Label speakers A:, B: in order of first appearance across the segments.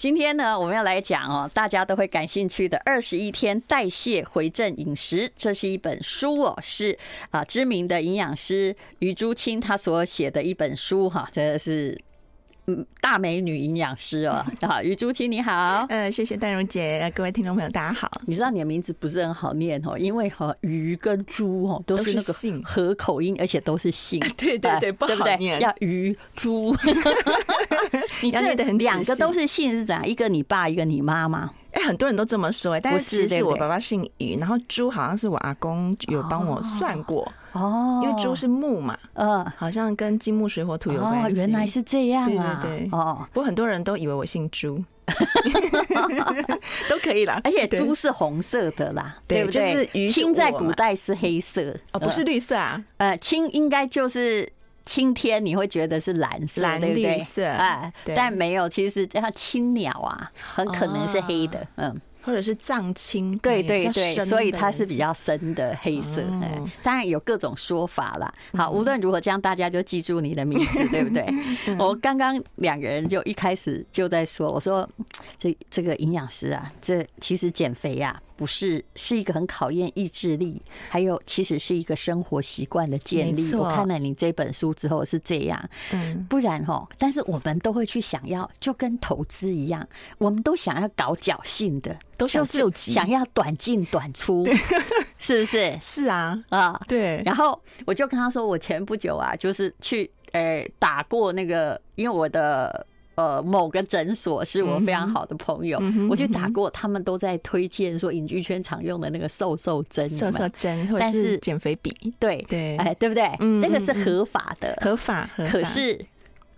A: 今天呢，我们要来讲哦，大家都会感兴趣的《二十一天代谢回正饮食》，这是一本书哦，是啊知名的营养师余朱清他所写的一本书哈，这是。大美女营养师哦，好，于朱青你好，
B: 呃，谢谢戴荣姐，各位听众朋友大家好。
A: 你知道你的名字不是很好念哦，因为哈鱼跟猪哦都是那个合口音，而且都是姓，
B: 对对对，不好念，
A: 要鱼猪。你这两个都是姓是怎样？一个你爸，一个你妈妈。
B: 哎，很多人都这么说，但是其实我爸爸姓于，然后猪好像是我阿公有帮我算过。哦，因为猪是木嘛，嗯，好像跟金木水火土有关系。
A: 原来是这样啊，
B: 对对对。哦，不过很多人都以为我姓朱，都可以啦。
A: 而且猪是红色的啦，对不对？青在古代是黑色，
B: 哦，不是绿色啊。
A: 呃，青应该就是青天，你会觉得是蓝色，
B: 蓝绿色。哎，
A: 但没有，其实叫青鸟啊，很可能是黑的，嗯。
B: 或者是藏青，
A: 对对对，所以它是比较深的黑色。当然有各种说法啦。好，无论如何，这样大家就记住你的名字，对不对？我刚刚两个人就一开始就在说，我说这这个营养师啊，这其实减肥呀。不是，是一个很考验意志力，还有其实是一个生活习惯的建立。我看了你这本书之后是这样，嗯，不然哈，但是我们都会去想要，就跟投资一样，我们都想要搞侥幸的，
B: 都想救急，
A: 想要短进短出，是不是？
B: 是啊，
A: 啊，
B: 对。
A: 然后我就跟他说，我前不久啊，就是去呃打过那个，因为我的。呃，某个诊所是我非常好的朋友，我去打过，他们都在推荐说隐居圈常用的那个瘦瘦针，
B: 瘦瘦针，但是减肥笔，
A: 对对，哎，对不对？那个是合法的，
B: 合法。
A: 可是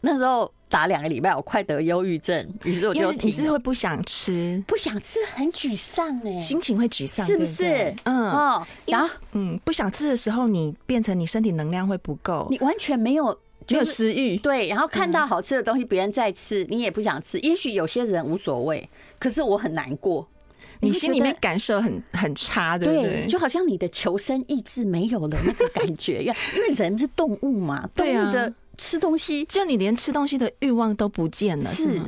A: 那时候打两个礼拜，我快得忧郁症，于是我就
B: 你是会不想吃，
A: 不想吃，很沮丧哎，
B: 心情会沮丧，
A: 是不是？嗯。哦，然后
B: 嗯，不想吃的时候，你变成你身体能量会不够，
A: 你完全没有。
B: 没有食欲，
A: 对，然后看到好吃的东西，别人在吃，你也不想吃。也许有些人无所谓，可是我很难过，
B: 你心里面感受很很差，对不对？
A: 就好像你的求生意志没有了那个感觉，因为人是动物嘛，动物的吃东西，
B: 就你连吃东西的欲望都不见了，是。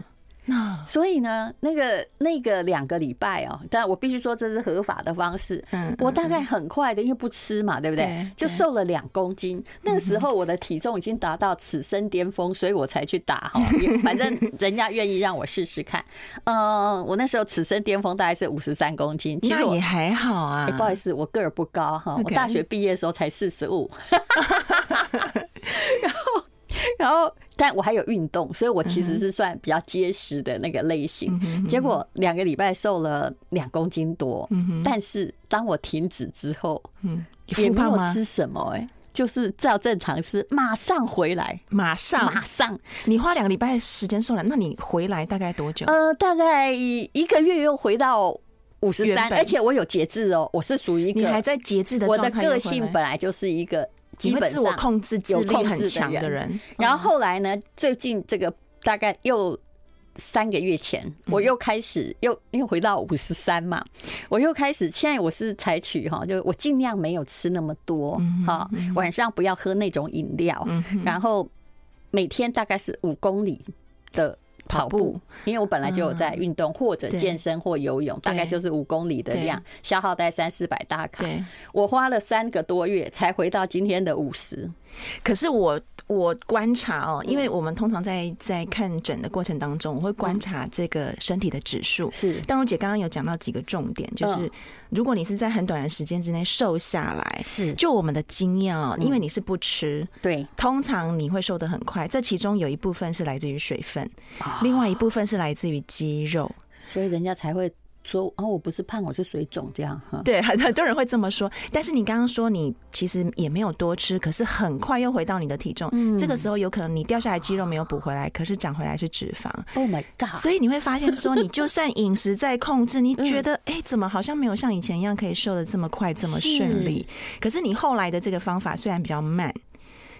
A: 那所以呢，那个那个两个礼拜哦，但我必须说这是合法的方式。嗯，我大概很快的，因为不吃嘛，对不对？就瘦了两公斤。那个时候我的体重已经达到此生巅峰，所以我才去打哈。反正人家愿意让我试试看。嗯，我那时候此生巅峰大概是五十三公斤，其实
B: 也还好啊。
A: 不好意思，我个儿不高哈，我大学毕业的时候才四十五。然后。但我还有运动，所以我其实是算比较结实的那个类型。结果两个礼拜瘦了两公斤多，但是当我停止之后，嗯，也没有吃什么，哎，就是照正常吃，马上回来，
B: 马上
A: 马上。
B: 你花两个礼拜时间瘦了，那你回来大概多久？
A: 呃，大概一个月又回到五十三，而且我有节制哦，我是属于一个
B: 你还在节制的状态。
A: 我的个性本来就是一个。基本上自我
B: 控制、自律很强的人，
A: 然后后来呢？最近这个大概又三个月前，我又开始又又回到五十三嘛，我又开始现在我是采取哈，就我尽量没有吃那么多哈，晚上不要喝那种饮料，然后每天大概是五公里的。跑步，因为我本来就有在运动，或者健身或游泳，大概就是五公里的量，消耗在三四百大卡。我花了三个多月才回到今天的五十。
B: 可是我我观察哦，因为我们通常在在看诊的过程当中，我会观察这个身体的指数。是，但如姐刚刚有讲到几个重点，就是如果你是在很短的时间之内瘦下来，是。就我们的经验哦，因为你是不吃，对，通常你会瘦得很快。这其中有一部分是来自于水分，另外一部分是来自于肌肉，
A: 所以人家才会。说哦，我不是胖，我是水肿这样哈。
B: 对，很很多人会这么说。但是你刚刚说你其实也没有多吃，可是很快又回到你的体重。嗯，这个时候有可能你掉下来肌肉没有补回来，可是长回来是脂肪。
A: Oh my god！
B: 所以你会发现说，你就算饮食在控制，你觉得哎，怎么好像没有像以前一样可以瘦的这么快这么顺利？可是你后来的这个方法虽然比较慢。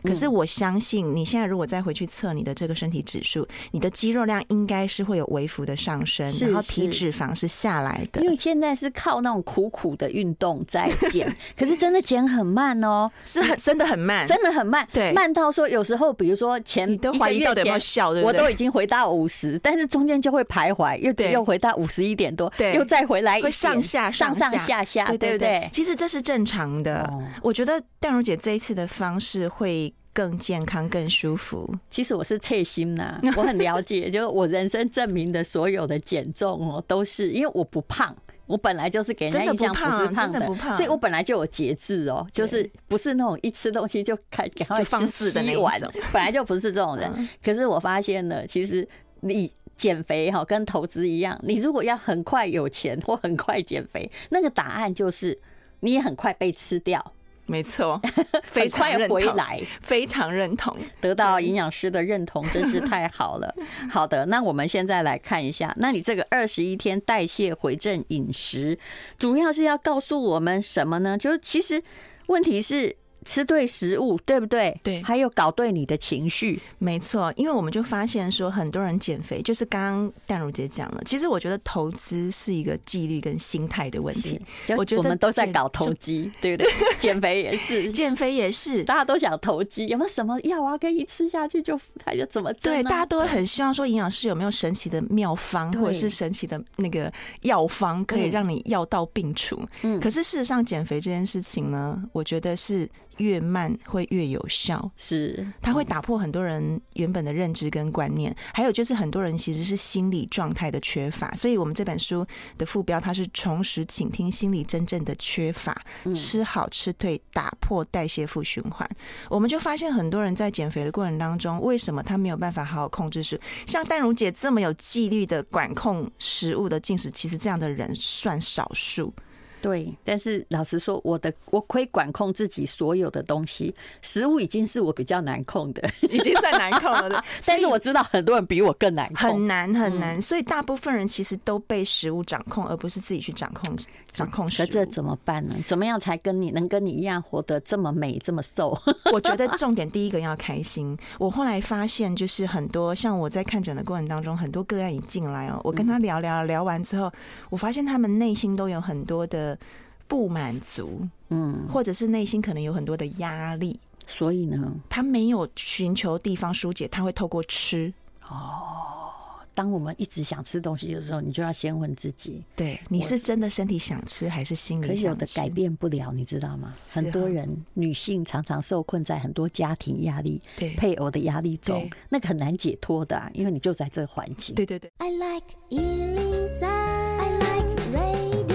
B: 可是我相信你现在如果再回去测你的这个身体指数，你的肌肉量应该是会有微幅的上升，然后体脂肪是下来的。
A: 因为现在是靠那种苦苦的运动在减，可是真的减很慢哦，
B: 是很真的很慢，
A: 真的很慢，对，慢到说有时候，比如说前一个月前我都已经回到五十，但是中间就会徘徊，又又回到五十一点多，对，又再回来，
B: 会上下
A: 上上下下，对对对？
B: 其实这是正常的。我觉得淡如姐这一次的方式会更健康、更舒服。
A: 其实我是切心呐，我很了解，就是我人生证明的所有的减重哦，都是因为我不胖，我本来就是给人家印象不是胖的，所以我本来就有节制哦，就是不是那种一吃东西就开赶快放肆的那碗，本来就不是这种人。可是我发现了，其实你减肥哈跟投资一样，你如果要很快有钱或很快减肥，那个答案就是你也很快被吃掉。
B: 没错，非常认同，回来，非常认同，
A: 得到营养师的认同真是太好了。好的，那我们现在来看一下，那你这个二十一天代谢回正饮食，主要是要告诉我们什么呢？就是其实问题是。吃对食物，对不对？
B: 对，
A: 还有搞对你的情绪，
B: 没错。因为我们就发现说，很多人减肥，就是刚刚淡如姐讲了。其实我觉得投资是一个纪律跟心态的问题。
A: 我觉得我们都在搞投机，对不对？减肥也是，
B: 减肥也是，
A: 大家都想投机。有没有什么药啊，可以吃下去就它就怎么？
B: 对，大家都很希望说，营养师有没有神奇的妙方，或者是神奇的那个药方，可以让你药到病除。嗯，可是事实上，减肥这件事情呢，我觉得是。越慢会越有效，
A: 是
B: 它会打破很多人原本的认知跟观念，还有就是很多人其实是心理状态的缺乏，所以我们这本书的副标它是重拾倾听心理真正的缺乏，吃好吃对，打破代谢负循环。我们就发现很多人在减肥的过程当中，为什么他没有办法好好控制食？像淡如姐这么有纪律的管控食物的进食，其实这样的人算少数。
A: 对，但是老实说，我的我可以管控自己所有的东西，食物已经是我比较难控的，
B: 已经算难控了。
A: 但是我知道很多人比我更难控，
B: 很难很难。所以大部分人其实都被食物掌控，而不是自己去掌控掌控食物。
A: 这怎么办呢？怎么样才跟你能跟你一样活得这么美这么瘦？
B: 我觉得重点第一个要开心。我后来发现，就是很多像我在看诊的过程当中，很多个案一进来哦，我跟他聊聊聊完之后，我发现他们内心都有很多的。不满足，嗯，或者是内心可能有很多的压力，
A: 所以呢，
B: 他没有寻求地方疏解，他会透过吃。
A: 哦，当我们一直想吃东西的时候，你就要先问自己，
B: 对，你是真的身体想吃，还是心里想吃？可
A: 有的改变不了，你知道吗？很多人女性常常受困在很多家庭压力、对配偶的压力中，那个很难解脱的，因为你就在这个环境。
B: 对对对。I like 103, I like radio.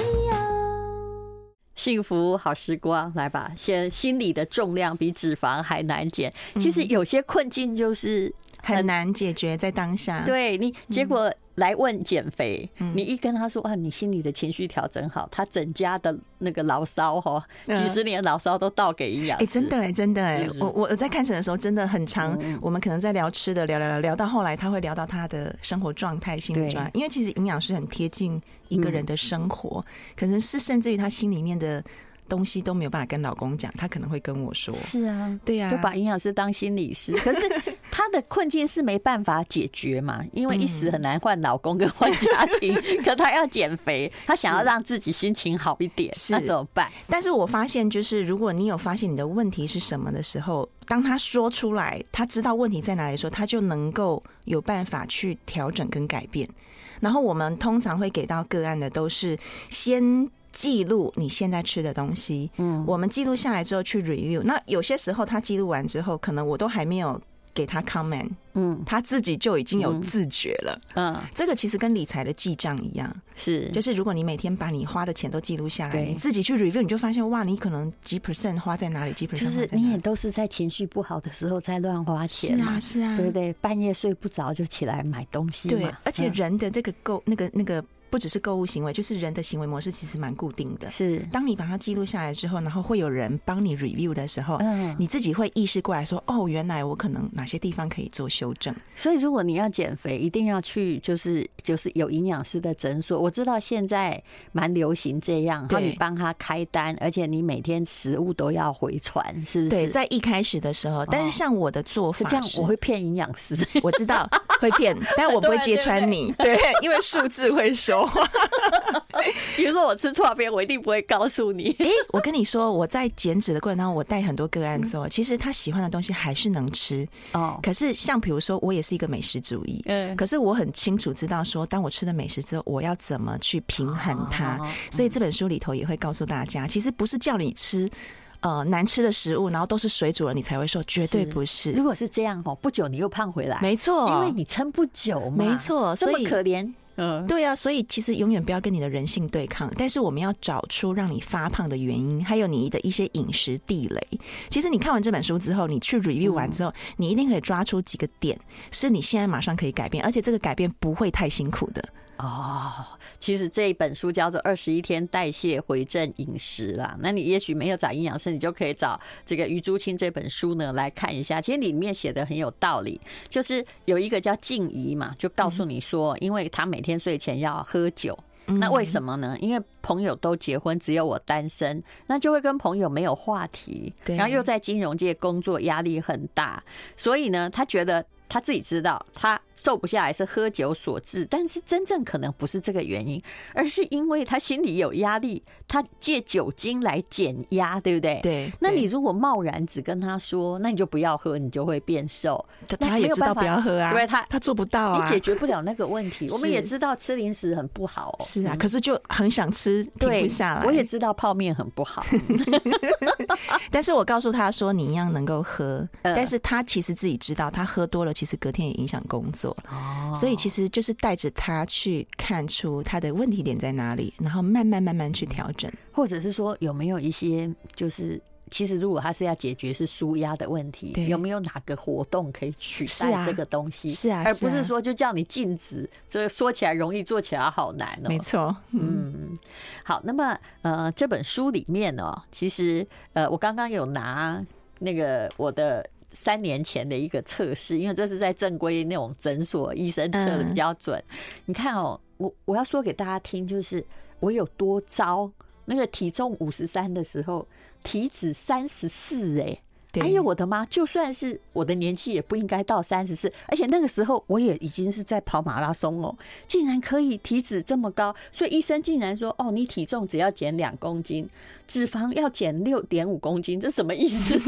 A: 幸福好时光，来吧！先心理的重量比脂肪还难减。其实有些困境就是很，
B: 难解决，在当下。
A: 对你，结果来问减肥，你一跟他说啊，你心里的情绪调整好，他整家的那个牢骚哈，几十年牢骚都倒给营养。
B: 哎，真的哎，真的哎，我我在看诊的时候真的很长。我们可能在聊吃的，聊聊聊聊到后来，他会聊到他的生活状态、心理状态，因为其实营养师很贴近。一个人的生活，可能是甚至于他心里面的东西都没有办法跟老公讲，他可能会跟我说：“
A: 是啊，
B: 对呀，
A: 就把营养师当心理师。”可是他的困境是没办法解决嘛，因为一时很难换老公跟换家庭。可他要减肥，他想要让自己心情好一点，那怎么办？
B: 但是我发现，就是如果你有发现你的问题是什么的时候，当他说出来，他知道问题在哪里的时候，他就能够有办法去调整跟改变。然后我们通常会给到个案的都是先记录你现在吃的东西，嗯，我们记录下来之后去 review。那有些时候他记录完之后，可能我都还没有。给他 comment，嗯，他自己就已经有自觉了，嗯，这个其实跟理财的记账一样，
A: 是，
B: 就是如果你每天把你花的钱都记录下来，你自己去 review，你就发现哇，你可能几 percent 花在哪里，几 percent
A: 就是你也都是在情绪不好的时候在乱花钱，
B: 是啊，是啊，
A: 对不对？半夜睡不着就起来买东西，
B: 对，而且人的这个够那个那个。不只是购物行为，就是人的行为模式其实蛮固定的。
A: 是，
B: 当你把它记录下来之后，然后会有人帮你 review 的时候，嗯，你自己会意识过来说，哦，原来我可能哪些地方可以做修正。
A: 所以，如果你要减肥，一定要去就是就是有营养师的诊所。我知道现在蛮流行这样，然后你帮他开单，而且你每天食物都要回传，是不是？
B: 对，在一开始的时候，但是像我的做法是，
A: 这样，我会骗营养师，
B: 我知道会骗，但我不会 揭穿你，对，因为数字会说话。
A: 比如说我吃错边，我一定不会告诉你。
B: 哎，我跟你说，我在减脂的过程当中，我带很多个案做，其实他喜欢的东西还是能吃哦。可是像比如说，我也是一个美食主义，嗯，可是我很清楚知道说，当我吃了美食之后，我要怎么去平衡它。所以这本书里头也会告诉大家，其实不是叫你吃呃难吃的食物，然后都是水煮了你才会瘦，绝对不是。
A: 如果是这样哦，不久你又胖回来，
B: 没错，
A: 因为你撑不久嘛，
B: 没错，所以
A: 可怜。嗯，
B: 对啊，所以其实永远不要跟你的人性对抗，但是我们要找出让你发胖的原因，还有你的一些饮食地雷。其实你看完这本书之后，你去 review 完之后，你一定可以抓出几个点，是你现在马上可以改变，而且这个改变不会太辛苦的。
A: 哦，其实这一本书叫做《二十一天代谢回正饮食》啦。那你也许没有找营养师，你就可以找这个余朱清这本书呢来看一下。其实里面写的很有道理，就是有一个叫静怡嘛，就告诉你说，因为他每天睡前要喝酒，那为什么呢？因为朋友都结婚，只有我单身，那就会跟朋友没有话题，然后又在金融界工作，压力很大，所以呢，他觉得。他自己知道，他瘦不下来是喝酒所致，但是真正可能不是这个原因，而是因为他心里有压力，他借酒精来减压，对不对？
B: 对。
A: 那你如果贸然只跟他说，那你就不要喝，你就会变瘦。
B: 他也知道不要喝啊，
A: 对他
B: 他做不到啊，
A: 你解决不了那个问题。我们也知道吃零食很不好，哦
B: 是啊，可是就很想吃，停不下来。
A: 我也知道泡面很不好，
B: 但是我告诉他说，你一样能够喝，但是他其实自己知道，他喝多了。其实隔天也影响工作，所以其实就是带着他去看出他的问题点在哪里，然后慢慢慢慢去调整，
A: 或者是说有没有一些就是，其实如果他是要解决是舒压的问题，有没有哪个活动可以取代这个东西？
B: 是啊，
A: 而不是说就叫你禁止，这说起来容易，做起来好难哦。
B: 没错，
A: 嗯，好，那么呃，这本书里面呢，其实呃，我刚刚有拿那个我的。三年前的一个测试，因为这是在正规那种诊所医生测的比较准。嗯、你看哦，我我要说给大家听，就是我有多糟。那个体重五十三的时候，体脂三十四，哎。哎呦我的妈！就算是我的年纪，也不应该到三十四。而且那个时候，我也已经是在跑马拉松哦，竟然可以体脂这么高。所以医生竟然说：“哦，你体重只要减两公斤，脂肪要减六点五公斤，这什么意思？”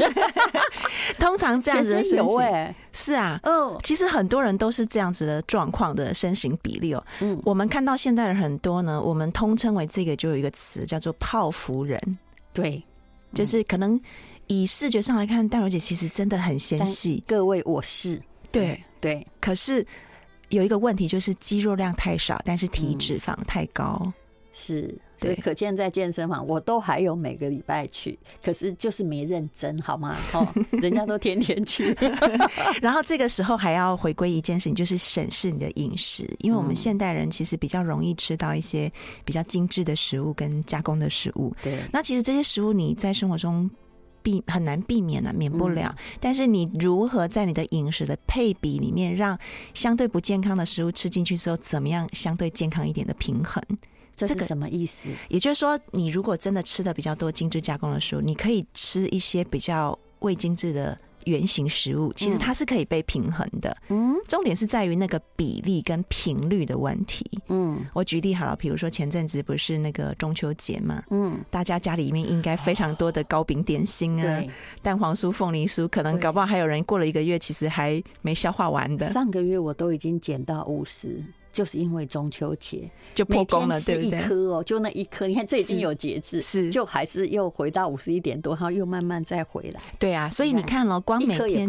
B: 通常这样子的身形，
A: 哎，
B: 是啊，嗯，其实很多人都是这样子的状况的身形比例哦。嗯，我们看到现在的很多呢，我们通称为这个，就有一个词叫做“泡芙人”，
A: 对，
B: 就是可能。以视觉上来看，淡如姐其实真的很纤细。
A: 各位，我是
B: 对对，可是有一个问题，就是肌肉量太少，但是体脂肪太高。嗯、是，对，可见在健身房，我都还有每个礼拜去，可是就是没认真，好吗？哦，人家都天天去。然后这个时候还要回归一件事情，就是审视你的饮食，因为我们现代人其实比较容易吃到一些比较精致的食物跟加工的食物。对，那其实这些食物你在生活中。避很难避免啊，免不了。但是你如何在你的饮食的配比里面，让相对不健康的食物吃进去之后，怎么样相对健康一点的平衡？
A: 这是什么意思？
B: 也就是说，你如果真的吃的比较多精致加工的食物，你可以吃一些比较未精致的。原型食物其实它是可以被平衡的，嗯，重点是在于那个比例跟频率的问题，嗯，我举例好了，比如说前阵子不是那个中秋节嘛，嗯，大家家里面应该非常多的糕饼点心啊，蛋黄酥、凤梨酥，可能搞不好还有人过了一个月，其实还没消化完的。
A: 上个月我都已经减到五十。就是因为中秋节
B: 就破功了，对不对？
A: 一颗哦，就那一颗，你看这已经有节制，是就还是又回到五十一点多，然后又慢慢再回来。
B: 对啊，所以你看了，光每天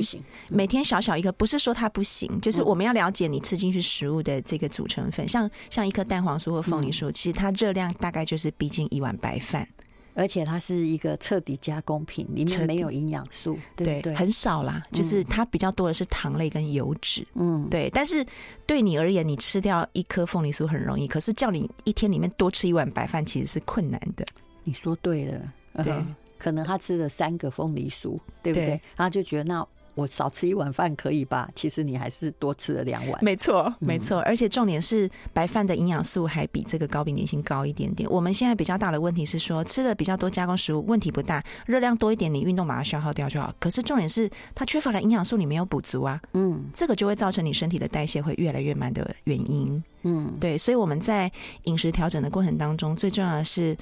B: 每天小小一颗，不是说它不行，就是我们要了解你吃进去食物的这个组成分，像像一颗蛋黄酥或凤梨酥，其实它热量大概就是逼近一碗白饭。
A: 而且它是一个彻底加工品，里面没有营养素，对对，
B: 很少啦，就是它比较多的是糖类跟油脂，嗯，对。但是对你而言，你吃掉一颗凤梨酥很容易，可是叫你一天里面多吃一碗白饭，其实是困难的。
A: 你说对了，对，可能他吃了三个凤梨酥，对不对？然后就觉得那。我少吃一碗饭可以吧？其实你还是多吃了两碗。
B: 没错，没错。而且重点是白饭的营养素还比这个高饼点心高一点点。我们现在比较大的问题是说，吃的比较多加工食物，问题不大，热量多一点，你运动把它消耗掉就好。可是重点是它缺乏了营养素，你没有补足啊。嗯，这个就会造成你身体的代谢会越来越慢的原因。嗯，对。所以我们在饮食调整的过程当中，最重要的是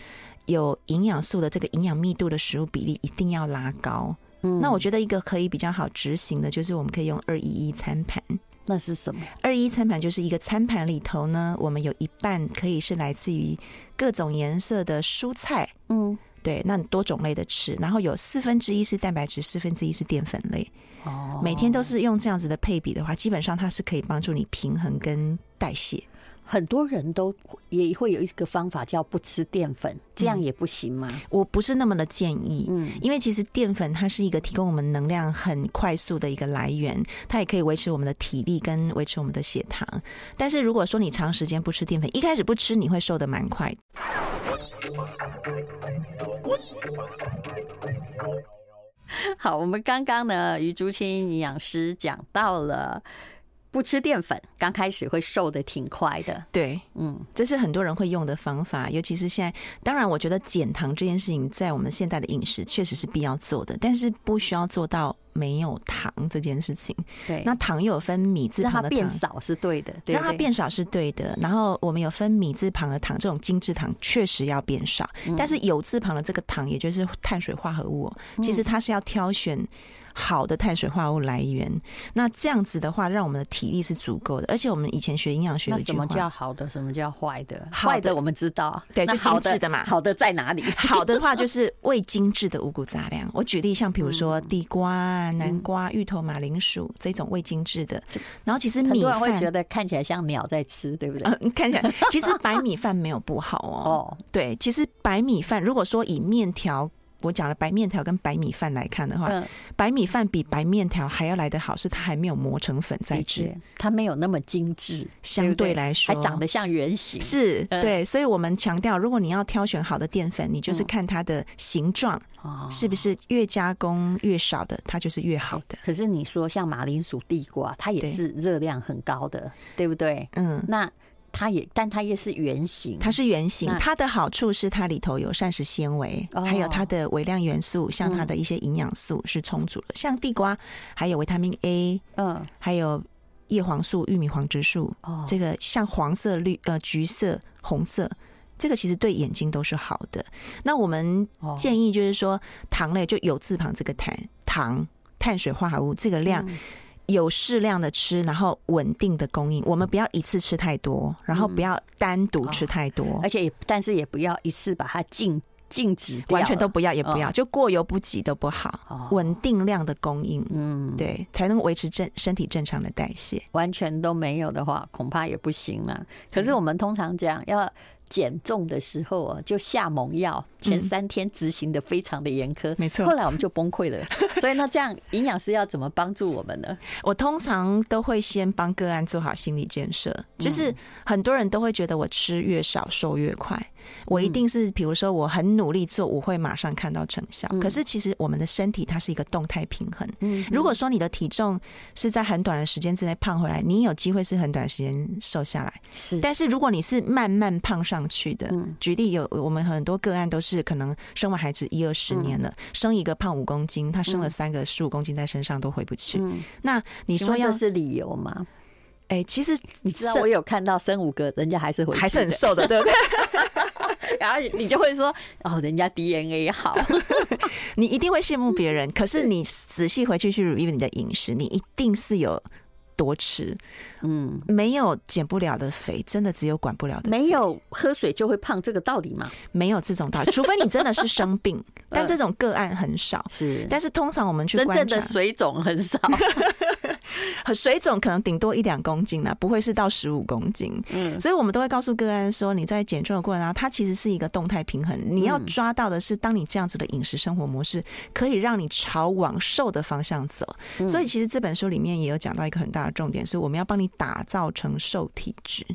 B: 有营养素的这个营养密度的食物比例一定要拉高。嗯，那我觉得一个可以比较好执行的，就是我们可以用二一一餐盘。
A: 那是什么？
B: 二一餐盘就是一个餐盘里头呢，我们有一半可以是来自于各种颜色的蔬菜。嗯，对，那多种类的吃，然后有四分之一是蛋白质，四分之一是淀粉类。哦，每天都是用这样子的配比的话，基本上它是可以帮助你平衡跟代谢。
A: 很多人都也会有一个方法叫不吃淀粉，这样也不行吗？
B: 嗯，我不是那么的建议，嗯，因为其实淀粉它是一个提供我们能量很快速的一个来源，它也可以维持我们的体力跟维持我们的血糖。但是如果说你长时间不吃淀粉，一开始不吃你会瘦的蛮快。
A: 好，我们刚刚呢，于竹青营养师讲到了。不吃淀粉，刚开始会瘦的挺快的。
B: 对，嗯，这是很多人会用的方法，尤其是现在。当然，我觉得减糖这件事情在我们现代的饮食确实是必要做的，但是不需要做到没有糖这件事情。对，那糖又有分米字旁的糖，
A: 让它变少是对的，对，
B: 让它变少是对的。然后我们有分米字旁的糖，这种精制糖确实要变少，但是有字旁的这个糖，也就是碳水化合物，其实它是要挑选。好的碳水化合物来源，那这样子的话，让我们的体力是足够的。而且我们以前学营养学的
A: 什么叫好的，什么叫坏的？坏的我们知道，
B: 对，就精致的嘛。
A: 好的在哪里？
B: 好的话就是未精致的五谷杂粮。我举例，像比如说地瓜、南瓜、芋头、马铃薯这种未精致的。然后其实米饭
A: 会觉得看起来像鸟在吃，对不对？
B: 嗯，看起来 其实白米饭没有不好哦。哦，对，其实白米饭如果说以面条。我讲了白面条跟白米饭来看的话，嗯、白米饭比白面条还要来得好，是它还没有磨成粉再吃，
A: 它没有那么精致，
B: 相对来说。
A: 还长得像圆形。
B: 是，对，所以我们强调，如果你要挑选好的淀粉，你就是看它的形状，是不是越加工越少的，它就是越好的。
A: 可是你说像马铃薯、地瓜，它也是热量很高的，对，对不对？嗯，那。它也，但它也是圆形。
B: 它是圆形，它的好处是它里头有膳食纤维，还有它的微量元素，像它的一些营养素是充足的。像地瓜，还有维他命 A，嗯，还有叶黄素、玉米黄质素。哦，这个像黄色、绿呃橘色、红色，这个其实对眼睛都是好的。那我们建议就是说，糖类就有字旁这个碳糖碳水化合物这个量。有适量的吃，然后稳定的供应。我们不要一次吃太多，然后不要单独吃太多，嗯哦、
A: 而且也但是也不要一次把它禁禁止，
B: 完全都不要，也不要，哦、就过犹不及都不好。稳、哦、定量的供应，嗯，对，才能维持正身体正常的代谢。
A: 完全都没有的话，恐怕也不行了。可是我们通常讲要。减重的时候啊，就下猛药，前三天执行的非常的严苛，没错。后来我们就崩溃了。所以那这样营养师要怎么帮助我们呢？
B: 我通常都会先帮个案做好心理建设，就是很多人都会觉得我吃越少瘦越快。我一定是，比如说我很努力做，我会马上看到成效。可是其实我们的身体它是一个动态平衡。嗯如果说你的体重是在很短的时间之内胖回来，你有机会是很短时间瘦下来。是，但是如果你是慢慢胖上去的，举例有我们很多个案都是可能生完孩子一二十年了，生一个胖五公斤，他生了三个十五公斤在身上都回不去。那你说要
A: 是理由吗？
B: 哎，其实
A: 你知道我有看到生五个人家还是回
B: 还是很瘦的，对不对？
A: 然后你就会说哦，人家 DNA 好，
B: 你一定会羡慕别人。可是你仔细回去去 review 你的饮食，你一定是有多吃，嗯，没有减不了的肥，真的只有管不了的。
A: 没有喝水就会胖这个道理吗？
B: 没有这种道理，除非你真的是生病，但这种个案很少。是，但是通常我们去观察，
A: 真正的水肿很少。
B: 水肿可能顶多一两公斤呢，不会是到十五公斤。嗯，所以我们都会告诉个案说，你在减重的过程当中，它其实是一个动态平衡。你要抓到的是，当你这样子的饮食生活模式，可以让你朝往瘦的方向走。所以，其实这本书里面也有讲到一个很大的重点，是我们要帮你打造成瘦体质。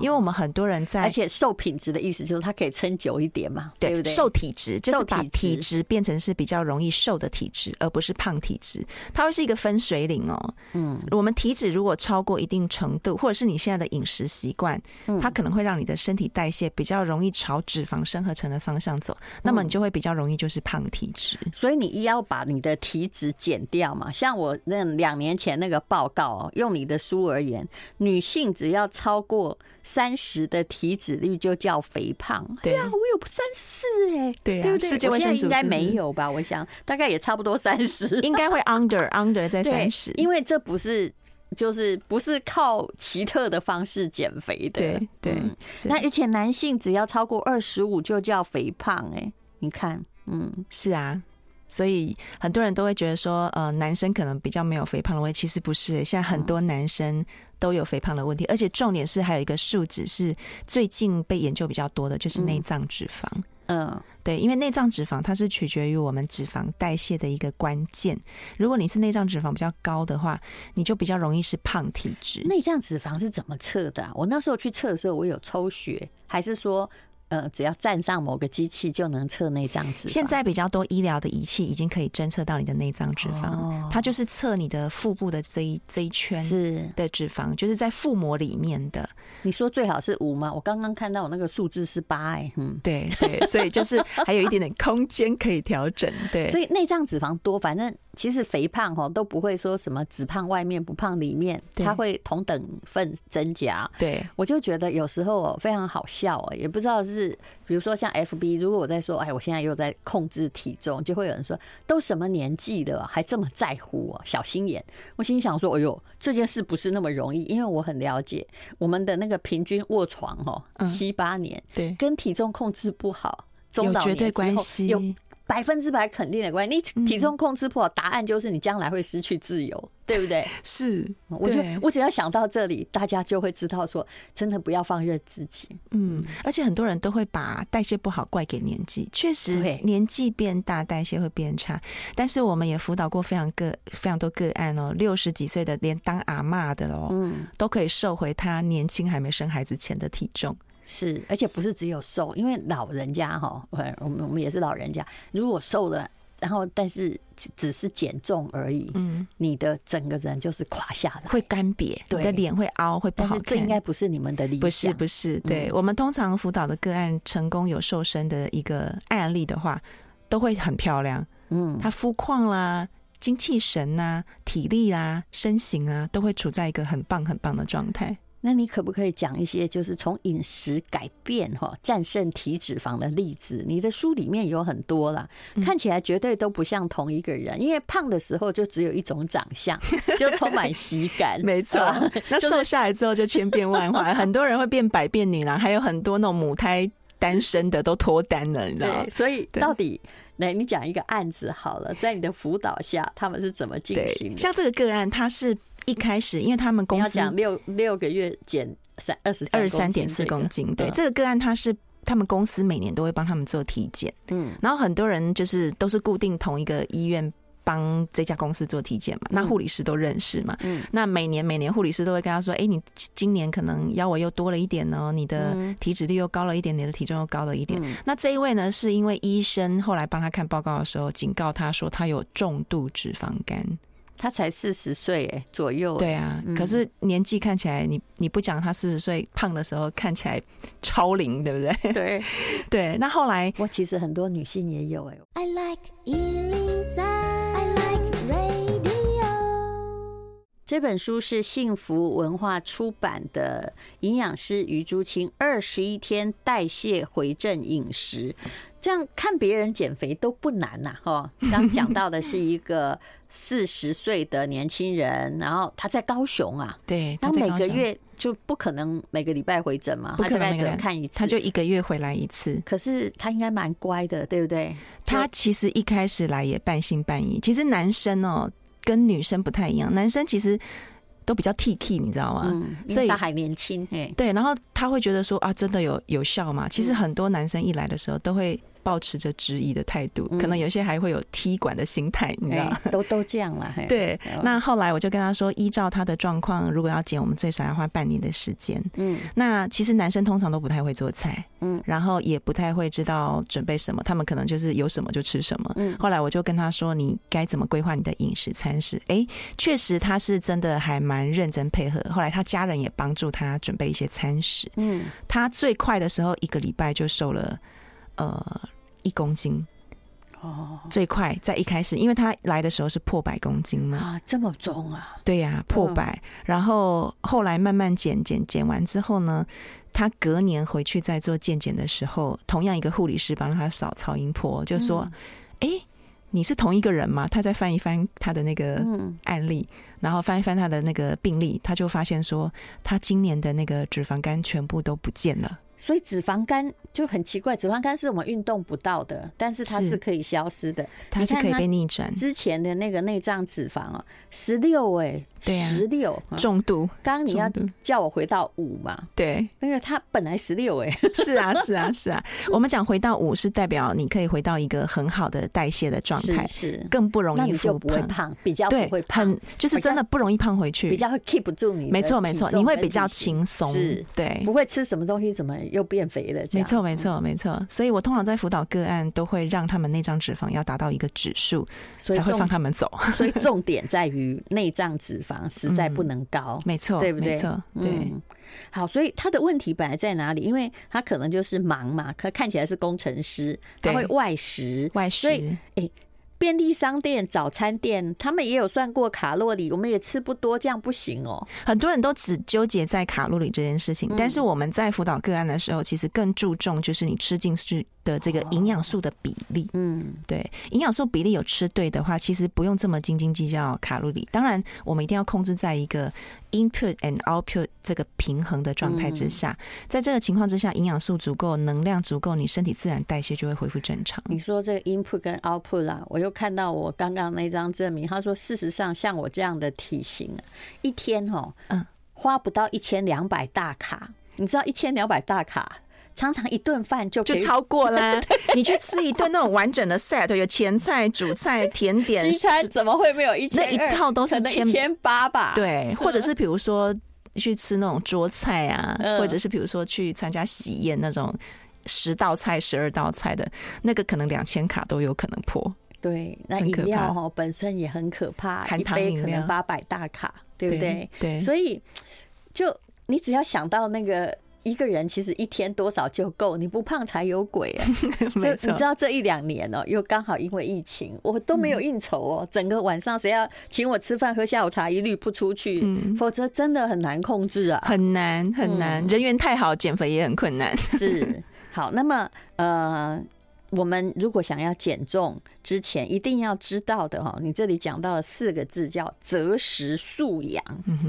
B: 因为我们很多人在，
A: 而且瘦品质的意思就是它可以撑久一点嘛，对不对？
B: 瘦体质就是把体质变成是比较容易瘦的体质，而不是胖体质。它会是一个分水岭哦。嗯，我们体脂如果超过一定程度，或者是你现在的饮食习惯，它可能会让你的身体代谢比较容易朝脂肪生合成的方向走，那么你就会比较容易就是胖体质。
A: 所以你一要把你的体脂减掉嘛。像我那两年前那个报告，哦用你的书而言，女性只要超过。三十的体脂率就叫肥胖。对啊，我有三十四哎，对啊，世界卫生组织应该没有吧？我想大概也差不多三十，
B: 应该会 under under 在三十，
A: 因为这不是就是不是靠奇特的方式减肥的。
B: 对对，
A: 那而且男性只要超过二十五就叫肥胖哎，你看，嗯，
B: 是啊。所以很多人都会觉得说，呃，男生可能比较没有肥胖的问题，其实不是。现在很多男生都有肥胖的问题，而且重点是还有一个数值是最近被研究比较多的，就是内脏脂肪。嗯，对，因为内脏脂肪它是取决于我们脂肪代谢的一个关键。如果你是内脏脂肪比较高的话，你就比较容易是胖体质。
A: 内脏脂肪是怎么测的啊？我那时候去测的时候，我有抽血，还是说？呃，只要站上某个机器就能测内脏脂肪。
B: 现在比较多医疗的仪器已经可以侦测到你的内脏脂肪，它就是测你的腹部的这一这一圈是的脂肪，就是在腹膜里面的。
A: 你说最好是五吗？我刚刚看到我那个数字是八哎，嗯，
B: 对对，所以就是还有一点点空间可以调整。对，
A: 所以内脏脂肪多，反正其实肥胖哈都不会说什么只胖外面不胖里面，它会同等份增加。对，我就觉得有时候非常好笑哦，也不知道是比如说像 FB，如果我在说哎，我现在又在控制体重，就会有人说都什么年纪了还这么在乎哦，小心眼。我心想说，哎呦，这件事不是那么容易，因为我很了解我们的那个。平均卧床哦，七八年，对，跟体重控制不好，中老年之后有绝对关系，有百分之百肯定的关系。你体重控制不好，答案就是你将来会失去自由，对不对？
B: 是，
A: 我觉得我只要想到这里，大家就会知道说，真的不要放任自己。
B: 嗯，而且很多人都会把代谢不好怪给年纪，确实年纪变大，代谢会变差。但是我们也辅导过非常个非常多个案哦，六十几岁的连当阿嬷的哦，嗯，都可以瘦回他年轻还没生孩子前的体重。
A: 是，而且不是只有瘦，因为老人家哈，我们我们也是老人家。如果瘦了，然后但是只是减重而已，嗯，你的整个人就是垮下来，
B: 会干瘪，对，你的脸会凹，会不好看。
A: 这应该不是你们的理想，
B: 不是不是。对，我们通常辅导的个案成功有瘦身的一个案例的话，都会很漂亮。嗯，他肤况啦、精气神呐、体力啦、身形啊，都会处在一个很棒很棒的状态。
A: 那你可不可以讲一些，就是从饮食改变哈战胜体脂肪的例子？你的书里面有很多啦，看起来绝对都不像同一个人，因为胖的时候就只有一种长相，就充满喜感。
B: 没错，那瘦下来之后就千变万化，很多人会变百变女郎，还有很多那种母胎单身的都脱单了，你知道吗？
A: 所以到底，来你讲一个案子好了，在你的辅导下，他们是怎么进行的？
B: 像这个个案，他是。一开始，因为他们公司
A: 要讲六六个月减三二十二十三点四公斤，
B: 对这个个案，他是他们公司每年都会帮他们做体检，嗯，然后很多人就是都是固定同一个医院帮这家公司做体检嘛，那护理师都认识嘛，嗯，那每年每年护理师都会跟他说，哎，你今年可能腰围又多了一点哦，你的体脂率又高了一点，你的体重又高了一点。那这一位呢，是因为医生后来帮他看报告的时候，警告他说他有重度脂肪肝。
A: 他才四十岁哎，左右。
B: 对啊，可是年纪看起来，你你不讲他四十岁胖的时候看起来超龄，对不对？
A: 对
B: 对。那后来，
A: 我其实很多女性也有哎。I like 这本书是幸福文化出版的，营养师余朱清二十一天代谢回正饮食，这样看别人减肥都不难呐。哈，刚讲到的是一个四十岁的年轻人，然后他在高雄啊，
B: 对，
A: 他每个月就不可能每个礼拜回诊嘛，他大概只能看一次，
B: 他就一个月回来一次。
A: 可是他应该蛮乖的，对不对？
B: 他其实一开始来也半信半疑。其实男生哦。跟女生不太一样，男生其实都比较 T K，你知道吗？
A: 嗯，所以他还年轻，
B: 对，然后他会觉得说啊，真的有有效吗？其实很多男生一来的时候都会。抱持着质疑的态度，可能有些还会有踢馆的心态，你知道？
A: 都 都这样了。
B: 对，那后来我就跟他说，依照他的状况，如果要减，我们最少要花半年的时间。嗯，那其实男生通常都不太会做菜，嗯，然后也不太会知道准备什么，他们可能就是有什么就吃什么。嗯，后来我就跟他说，你该怎么规划你的饮食餐食？哎，确实他是真的还蛮认真配合。后来他家人也帮助他准备一些餐食。嗯，他最快的时候一个礼拜就瘦了，呃。一公斤哦，最快在一开始，因为他来的时候是破百公斤嘛
A: 啊，这么重啊？
B: 对呀、啊，破百。然后后来慢慢减减减完之后呢，他隔年回去再做健检的时候，同样一个护理师帮他扫超音波，就说：“哎、你是同一个人吗？”他再翻一翻他的那个案例，然后翻一翻他的那个病例，他就发现说，他今年的那个脂肪肝全部都不见了。
A: 所以脂肪肝就很奇怪，脂肪肝是我们运动不到的，但是它是可以消失的，
B: 它是可以被逆转。
A: 之前的那个内脏脂肪啊，十六哎，对啊，十六
B: 重度。
A: 刚刚你要叫我回到五嘛？
B: 对，
A: 那个它本来十六哎，
B: 是啊，是啊，是啊。我们讲回到五是代表你可以回到一个很好的代谢的状态，
A: 是
B: 更不容易复
A: 胖，胖，比较不会胖，
B: 很就是真的不容易胖回去，
A: 比较会 keep 不住你。
B: 没错没错，你会比较轻松，
A: 是，
B: 对，
A: 不会吃什么东西怎么又变肥了。
B: 没错，没错，没错。所以我通常在辅导个案，都会让他们内脏脂肪要达到一个指数，才会放他们走。
A: 所以重 点在于内脏脂肪实在不能高，
B: 没错，对不对？没错，对。
A: 好，所以他的问题本来在哪里？因为他可能就是忙嘛，可看起来是工程师，他会外食，
B: 外食。
A: 哎。便利商店、早餐店，他们也有算过卡路里，我们也吃不多，这样不行哦。
B: 很多人都只纠结在卡路里这件事情，但是我们在辅导个案的时候，其实更注重就是你吃进去的这个营养素的比例。嗯，对，营养素比例有吃对的话，其实不用这么斤斤计较卡路里。当然，我们一定要控制在一个 input and output 这个平衡的状态之下。在这个情况之下，营养素足够，能量足够，你身体自然代谢就会恢复正常。
A: 你说这个 input 跟 output 啦，我。就看到我刚刚那张证明，他说，事实上像我这样的体型，一天哦，嗯，花不到一千两百大卡。你知道一千两百大卡，常常一顿饭就
B: 就超过了。你去吃一顿那种完整的 set，有前菜、主菜、甜点，
A: 西餐怎么会没有一千？
B: 那一套都是千
A: 千八吧？
B: 对，或者是比如说去吃那种桌菜啊，或者是比如说去参加喜宴那种十道菜、十二道菜的那个，可能两千卡都有可能破。
A: 对，那饮料哈本身也很可怕，一杯可能八百大卡，对不对？
B: 对，
A: 所以就你只要想到那个一个人其实一天多少就够，你不胖才有鬼啊！所以你知道这一两年哦，又刚好因为疫情，我都没有应酬哦，整个晚上谁要请我吃饭喝下午茶，一律不出去，否则真的很难控制啊，
B: 很难很难，人缘太好，减肥也很困难。
A: 是，好，那么呃。我们如果想要减重之前，一定要知道的哈，你这里讲到了四个字叫择食素养。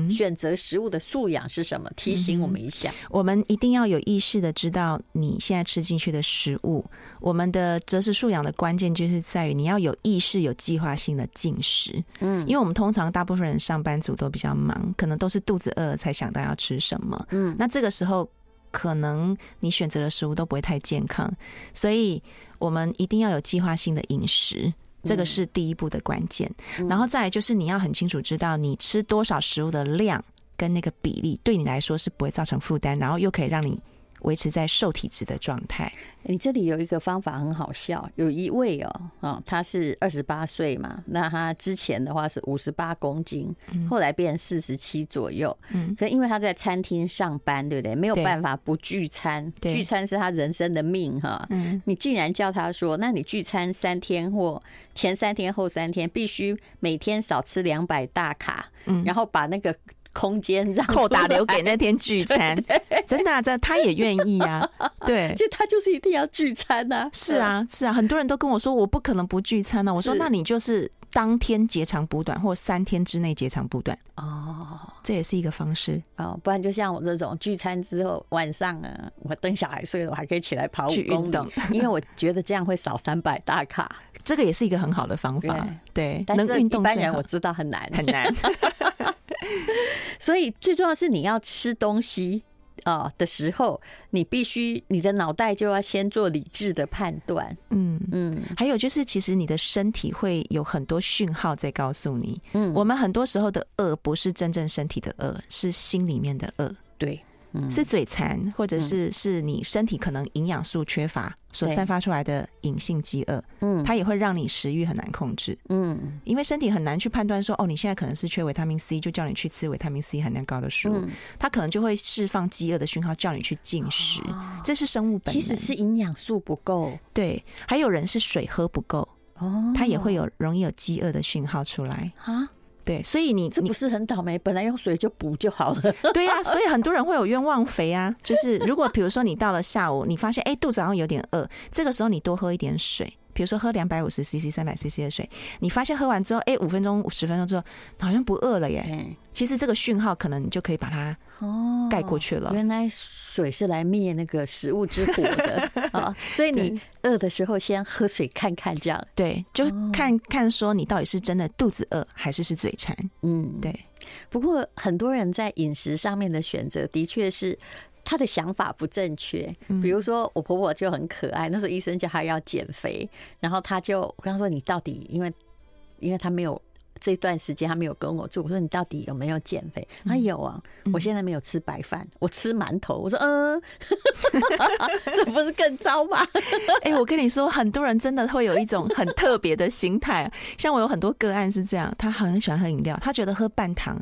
A: 选择食物的素养是什么？提醒我们一下。
B: 我们一定要有意识的知道你现在吃进去的食物。我们的择食素养的关键就是在于你要有意识、有计划性的进食。嗯，因为我们通常大部分人上班族都比较忙，可能都是肚子饿了才想到要吃什么。嗯，那这个时候可能你选择的食物都不会太健康，所以。我们一定要有计划性的饮食，这个是第一步的关键。然后再来就是你要很清楚知道你吃多少食物的量跟那个比例，对你来说是不会造成负担，然后又可以让你。维持在瘦体质的状态。
A: 你这里有一个方法很好笑，有一位哦，啊，他是二十八岁嘛，那他之前的话是五十八公斤，后来变四十七左右。嗯，可因为他在餐厅上班，对不对？没有办法不聚餐，聚餐是他人生的命哈。嗯，你竟然叫他说，那你聚餐三天或前三天后三天，必须每天少吃两百大卡，嗯，然后把那个。空间让
B: 扣打留给那天聚餐，真的，这他也愿意啊。对，
A: 就他就是一定要聚餐呐。
B: 是啊，是啊，很多人都跟我说，我不可能不聚餐呢。我说，那你就是当天截长补短，或三天之内截长补短。哦，这也是一个方式
A: 哦。不然就像我这种聚餐之后晚上啊，我等小孩睡了，我还可以起来跑五公里，因为我觉得这样会少三百大卡。
B: 这个也是一个很好的方法。对，
A: 但是一般人我知道很难
B: 很难。
A: 所以最重要的是你要吃东西。啊的时候，你必须你的脑袋就要先做理智的判断。
B: 嗯嗯，还有就是，其实你的身体会有很多讯号在告诉你。嗯，我们很多时候的饿不是真正身体的饿，是心里面的饿。
A: 对。
B: 是嘴馋，或者是是你身体可能营养素缺乏所散发出来的隐性饥饿，嗯，它也会让你食欲很难控制，嗯，因为身体很难去判断说，哦，你现在可能是缺维他命 C，就叫你去吃维他命 C 含量高的食物，它可能就会释放饥饿的讯号，叫你去进食，这是生物本能。
A: 其实是营养素不够，
B: 对，还有人是水喝不够，哦，它也会有容易有饥饿的讯号出来。啊。对，所以你
A: 这不是很倒霉？本来用水就补就好了。
B: 对呀、啊，所以很多人会有冤枉肥啊。就是如果比如说你到了下午，你发现哎肚子好像有点饿，这个时候你多喝一点水。比如说喝两百五十 CC、三百 CC 的水，你发现喝完之后，哎，五分钟、十分钟之后，好像不饿了耶。其实这个讯号可能你就可以把它哦盖过去了。
A: 原来水是来灭那个食物之火的啊！所以你饿的时候先喝水看看，这样
B: 对，就看看说你到底是真的肚子饿还是是嘴馋。嗯，对。
A: 不过很多人在饮食上面的选择的确是。他的想法不正确，比如说我婆婆就很可爱，那时候医生叫她要减肥，然后她就我跟她说，你到底因为因为她没有这段时间她没有跟我住，我说你到底有没有减肥？她有啊，我现在没有吃白饭，我吃馒头。我说嗯，这不是更糟吗？
B: 哎、欸，我跟你说，很多人真的会有一种很特别的心态，像我有很多个案是这样，他很喜欢喝饮料，他觉得喝半糖。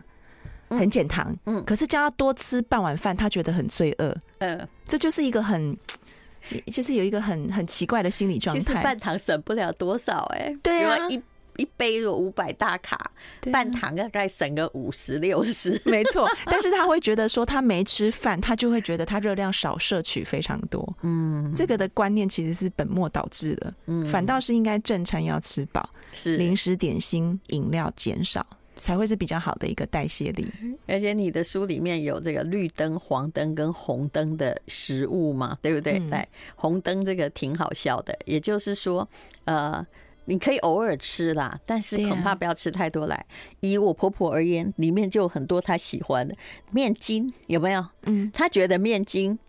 B: 很减糖，嗯，可是叫他多吃半碗饭，他觉得很罪恶，嗯，这就是一个很，就是有一个很很奇怪的心理状态。
A: 其实半糖省不了多少，哎，
B: 对啊，
A: 一一杯有五百大卡，半糖大概省个五十六十，
B: 没错。但是他会觉得说他没吃饭，他就会觉得他热量少，摄取非常多，嗯，这个的观念其实是本末倒置的，嗯，反倒是应该正餐要吃饱，是。零食、点心、饮料减少。才会是比较好的一个代谢力，
A: 而且你的书里面有这个绿灯、黄灯跟红灯的食物嘛，对不对？对、嗯，红灯这个挺好笑的，也就是说，呃，你可以偶尔吃啦，但是恐怕不要吃太多来。来，以我婆婆而言，里面就有很多她喜欢的面筋，有没有？嗯，她觉得面筋。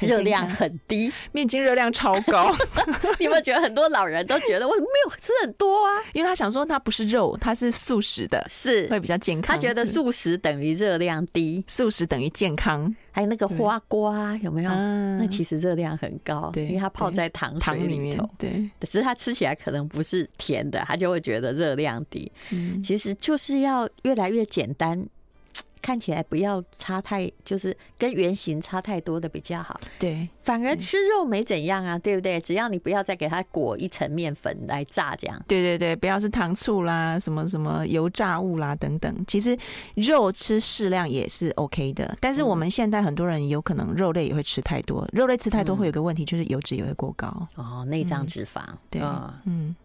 A: 热量很低，
B: 面筋热量超高。
A: 你有没有觉得很多老人都觉得我没有吃很多啊？
B: 因为他想说它不是肉，它是素食的，
A: 是会
B: 比较健康。
A: 他觉得素食等于热量低，
B: 素食等于健康。
A: 还有那个花瓜有没有？那其实热量很高，对，因为它泡在糖水里面。对，只是它吃起来可能不是甜的，他就会觉得热量低。嗯，其实就是要越来越简单。看起来不要差太，就是跟原型差太多的比较好。
B: 对，
A: 反而吃肉没怎样啊，对不对？只要你不要再给它裹一层面粉来炸，这样。
B: 对对对，不要是糖醋啦，什么什么油炸物啦等等。其实肉吃适量也是 OK 的，但是我们现在很多人有可能肉类也会吃太多，肉类吃太多会有个问题，就是油脂也会过高。
A: 哦，内脏脂肪。
B: 对，嗯。